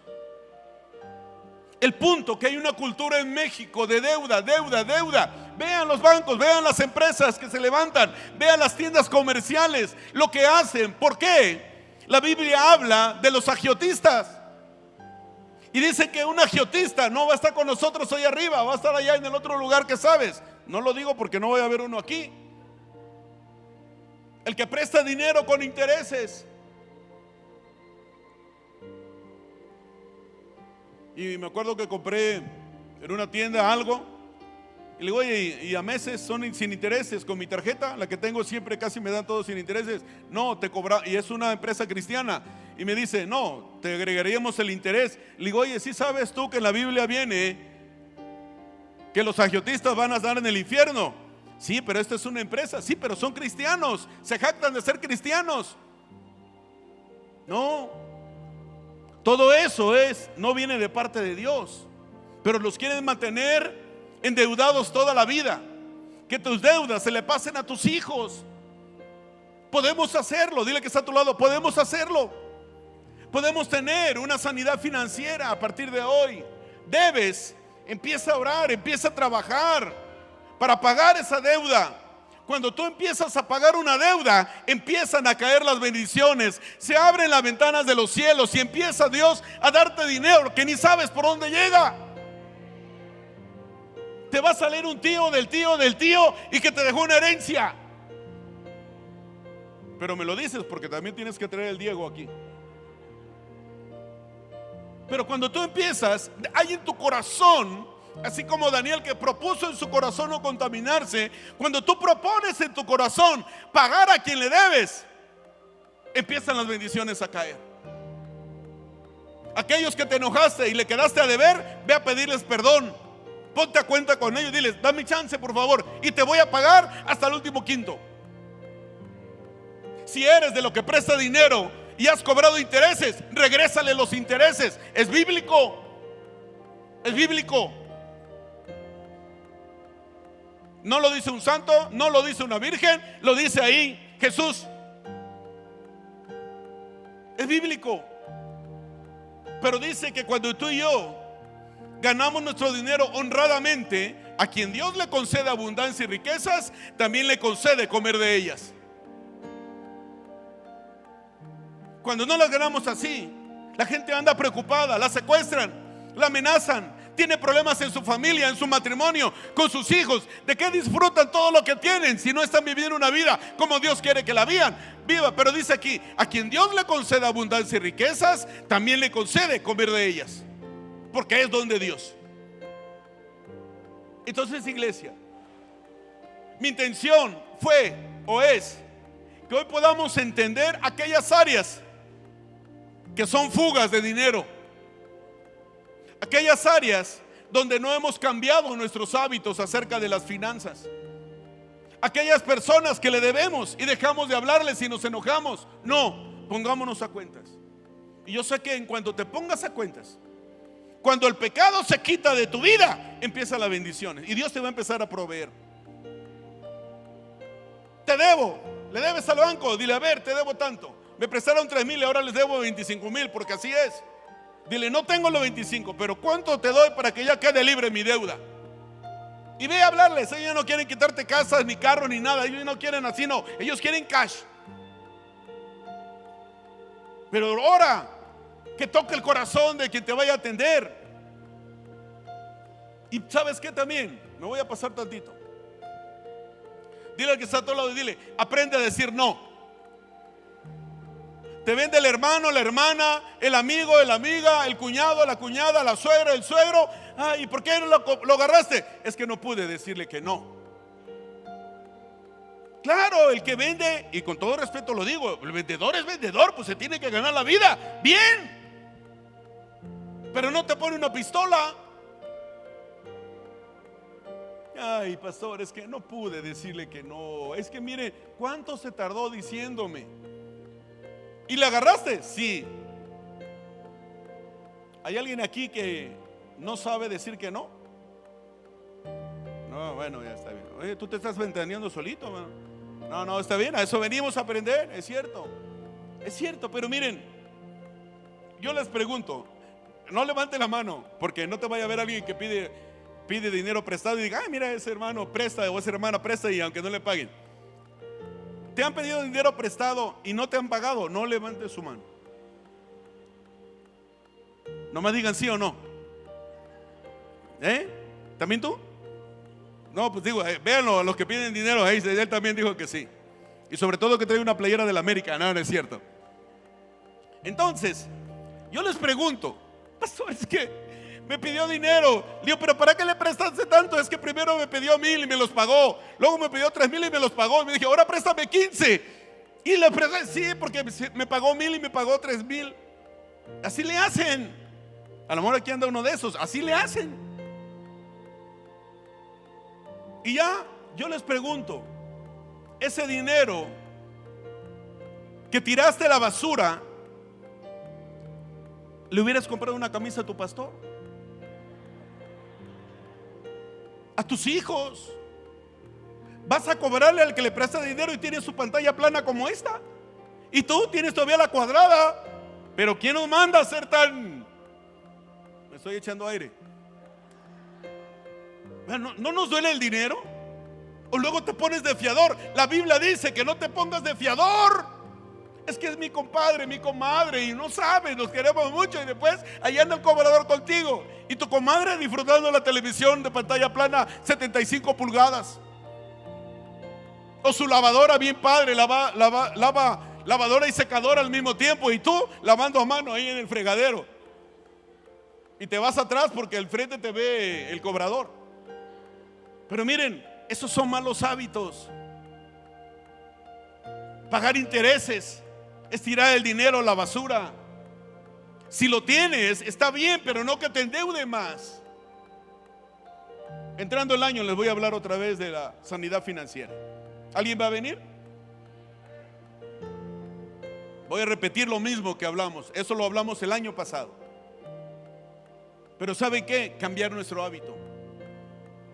[SPEAKER 1] El punto que hay una cultura en México de deuda, deuda, deuda. Vean los bancos, vean las empresas que se levantan, vean las tiendas comerciales, lo que hacen. ¿Por qué? La Biblia habla de los agiotistas. Y dice que un agiotista no va a estar con nosotros hoy arriba, va a estar allá en el otro lugar que sabes. No lo digo porque no voy a ver uno aquí. El que presta dinero con intereses. Y me acuerdo que compré en una tienda algo. Y le digo, oye, y a meses son sin intereses con mi tarjeta, la que tengo siempre casi me dan todo sin intereses. No, te cobra, y es una empresa cristiana. Y me dice, no, te agregaríamos el interés. Le digo, oye, si sabes tú que en la Biblia viene que los agiotistas van a estar en el infierno. Sí, pero esta es una empresa. Sí, pero son cristianos. Se jactan de ser cristianos. No, todo eso es, no viene de parte de Dios, pero los quieren mantener endeudados toda la vida. Que tus deudas se le pasen a tus hijos. Podemos hacerlo, dile que está a tu lado, podemos hacerlo. Podemos tener una sanidad financiera a partir de hoy. Debes, empieza a orar, empieza a trabajar para pagar esa deuda. Cuando tú empiezas a pagar una deuda, empiezan a caer las bendiciones, se abren las ventanas de los cielos y empieza Dios a darte dinero que ni sabes por dónde llega. Te va a salir un tío del tío del tío y que te dejó una herencia. Pero me lo dices porque también tienes que traer el Diego aquí. Pero cuando tú empiezas, hay en tu corazón Así como Daniel que propuso en su corazón no contaminarse, cuando tú propones en tu corazón pagar a quien le debes, empiezan las bendiciones a caer. Aquellos que te enojaste y le quedaste a deber, ve a pedirles perdón. Ponte a cuenta con ellos diles, dame chance por favor y te voy a pagar hasta el último quinto. Si eres de lo que presta dinero y has cobrado intereses, regrésale los intereses. Es bíblico. Es bíblico. No lo dice un santo, no lo dice una virgen, lo dice ahí Jesús. Es bíblico. Pero dice que cuando tú y yo ganamos nuestro dinero honradamente, a quien Dios le concede abundancia y riquezas, también le concede comer de ellas. Cuando no las ganamos así, la gente anda preocupada, la secuestran, la amenazan, tiene problemas en su familia, en su matrimonio, con sus hijos. ¿De qué disfrutan todo lo que tienen si no están viviendo una vida como Dios quiere que la vivan? Viva, pero dice aquí, a quien Dios le concede abundancia y riquezas, también le concede comer de ellas. Porque es don de Dios. Entonces, iglesia, mi intención fue o es que hoy podamos entender aquellas áreas que son fugas de dinero aquellas áreas donde no hemos cambiado nuestros hábitos acerca de las finanzas. Aquellas personas que le debemos y dejamos de hablarles y nos enojamos. No, pongámonos a cuentas. Y yo sé que en cuanto te pongas a cuentas, cuando el pecado se quita de tu vida, empieza la bendición y Dios te va a empezar a proveer. Te debo, le debes al banco, dile a ver, te debo tanto. Me prestaron 3 mil y ahora les debo 25 mil porque así es. Dile, no tengo los 25, pero ¿cuánto te doy para que ya quede libre mi deuda? Y ve a hablarles, ellos no quieren quitarte casas, ni carros, ni nada, ellos no quieren así, no, ellos quieren cash. Pero ahora que toque el corazón de quien te vaya a atender. Y sabes qué también, me voy a pasar tantito. Dile al que está a tu lado y dile, aprende a decir no. Te vende el hermano, la hermana, el amigo, la amiga, el cuñado, la cuñada, la suegra, el suegro. Ah, ¿y por qué no lo, lo agarraste? Es que no pude decirle que no. Claro, el que vende, y con todo respeto lo digo, el vendedor es vendedor, pues se tiene que ganar la vida. Bien. Pero no te pone una pistola. Ay, pastor, es que no pude decirle que no. Es que mire, ¿cuánto se tardó diciéndome? ¿Y le agarraste? Sí. ¿Hay alguien aquí que no sabe decir que no? No, bueno, ya está bien. Oye, tú te estás ventaneando solito. No, no, está bien. A eso venimos a aprender, es cierto. Es cierto, pero miren, yo les pregunto, no levante la mano, porque no te vaya a ver alguien que pide, pide dinero prestado y diga, ah, mira, ese hermano presta o esa hermana presta y aunque no le paguen. ¿Te han pedido dinero prestado y no te han pagado? No levante su mano. No me digan sí o no. ¿Eh? ¿También tú? No, pues digo, eh, véanlo, a los que piden dinero, él también dijo que sí. Y sobre todo que trae una playera de la América, no, no es cierto. Entonces, yo les pregunto, pastor, es que me pidió dinero. Digo, pero ¿para qué le prestaste tanto? Es que primero me pidió mil y me los pagó. Luego me pidió tres mil y me los pagó. Y me dije, ahora préstame quince. Y le presté, sí, porque me pagó mil y me pagó tres mil. Así le hacen. A lo mejor aquí anda uno de esos. Así le hacen. Y ya, yo les pregunto, ese dinero que tiraste a la basura, ¿le hubieras comprado una camisa a tu pastor? a tus hijos. Vas a cobrarle al que le presta dinero y tiene su pantalla plana como esta. Y tú tienes todavía la cuadrada. Pero ¿quién nos manda a ser tan... Me estoy echando aire. ¿No, ¿No nos duele el dinero? O luego te pones de fiador. La Biblia dice que no te pongas de fiador. Es que es mi compadre, mi comadre y no sabes, nos queremos mucho y después ahí anda el cobrador contigo y tu comadre disfrutando la televisión de pantalla plana 75 pulgadas. O su lavadora bien padre, lava, lava, lava, lavadora y secadora al mismo tiempo y tú lavando a mano ahí en el fregadero. Y te vas atrás porque al frente te ve el cobrador. Pero miren, esos son malos hábitos. Pagar intereses tirar el dinero a la basura. Si lo tienes, está bien, pero no que te endeude más. Entrando el año les voy a hablar otra vez de la sanidad financiera. ¿Alguien va a venir? Voy a repetir lo mismo que hablamos. Eso lo hablamos el año pasado. Pero ¿sabe qué? Cambiar nuestro hábito.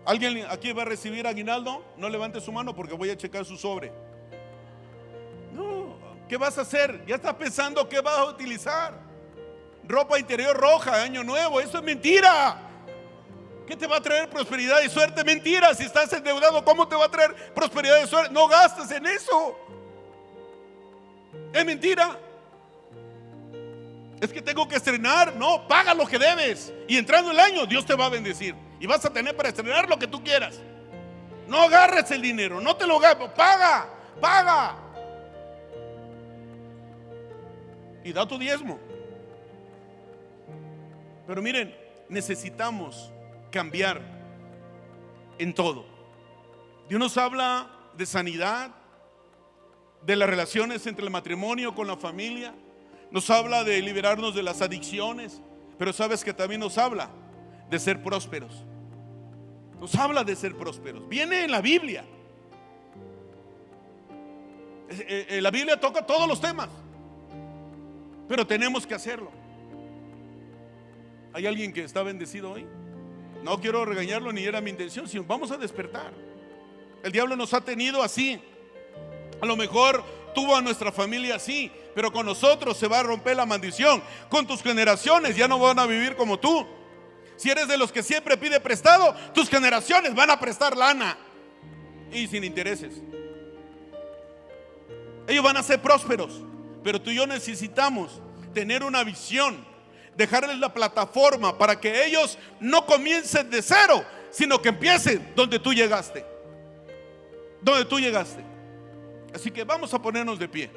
[SPEAKER 1] ¿Alguien aquí va a recibir aguinaldo? No levante su mano porque voy a checar su sobre. ¿Qué vas a hacer? Ya estás pensando qué vas a utilizar. Ropa interior roja, año nuevo. Eso es mentira. ¿Qué te va a traer prosperidad y suerte? Mentira. Si estás endeudado, ¿cómo te va a traer prosperidad y suerte? No gastes en eso. Es mentira. Es que tengo que estrenar. No, paga lo que debes. Y entrando el año, Dios te va a bendecir. Y vas a tener para estrenar lo que tú quieras. No agarres el dinero. No te lo gastes. Paga, paga. Y da tu diezmo. Pero miren, necesitamos cambiar en todo. Dios nos habla de sanidad, de las relaciones entre el matrimonio con la familia, nos habla de liberarnos de las adicciones, pero sabes que también nos habla de ser prósperos. Nos habla de ser prósperos. Viene en la Biblia. Eh, eh, la Biblia toca todos los temas. Pero tenemos que hacerlo. ¿Hay alguien que está bendecido hoy? No quiero regañarlo ni era mi intención, sino vamos a despertar. El diablo nos ha tenido así. A lo mejor tuvo a nuestra familia así, pero con nosotros se va a romper la maldición. Con tus generaciones ya no van a vivir como tú. Si eres de los que siempre pide prestado, tus generaciones van a prestar lana y sin intereses. Ellos van a ser prósperos. Pero tú y yo necesitamos tener una visión, dejarles la plataforma para que ellos no comiencen de cero, sino que empiecen donde tú llegaste. Donde tú llegaste. Así que vamos a ponernos de pie.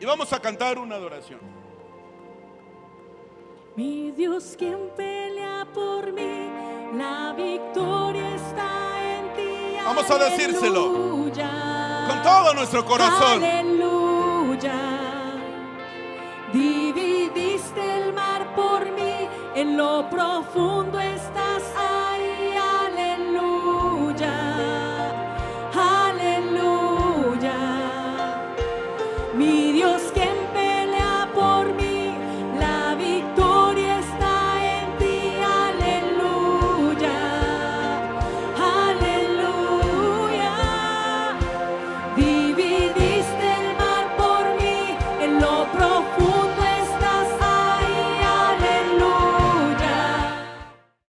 [SPEAKER 1] Y vamos a cantar una adoración.
[SPEAKER 2] Mi Dios quien pelea por mí, la victoria está en ti.
[SPEAKER 1] Vamos a decírselo.
[SPEAKER 2] Aleluya.
[SPEAKER 1] Con todo nuestro corazón.
[SPEAKER 2] Aleluya. Dividiste el mar por mí, en lo profundo estás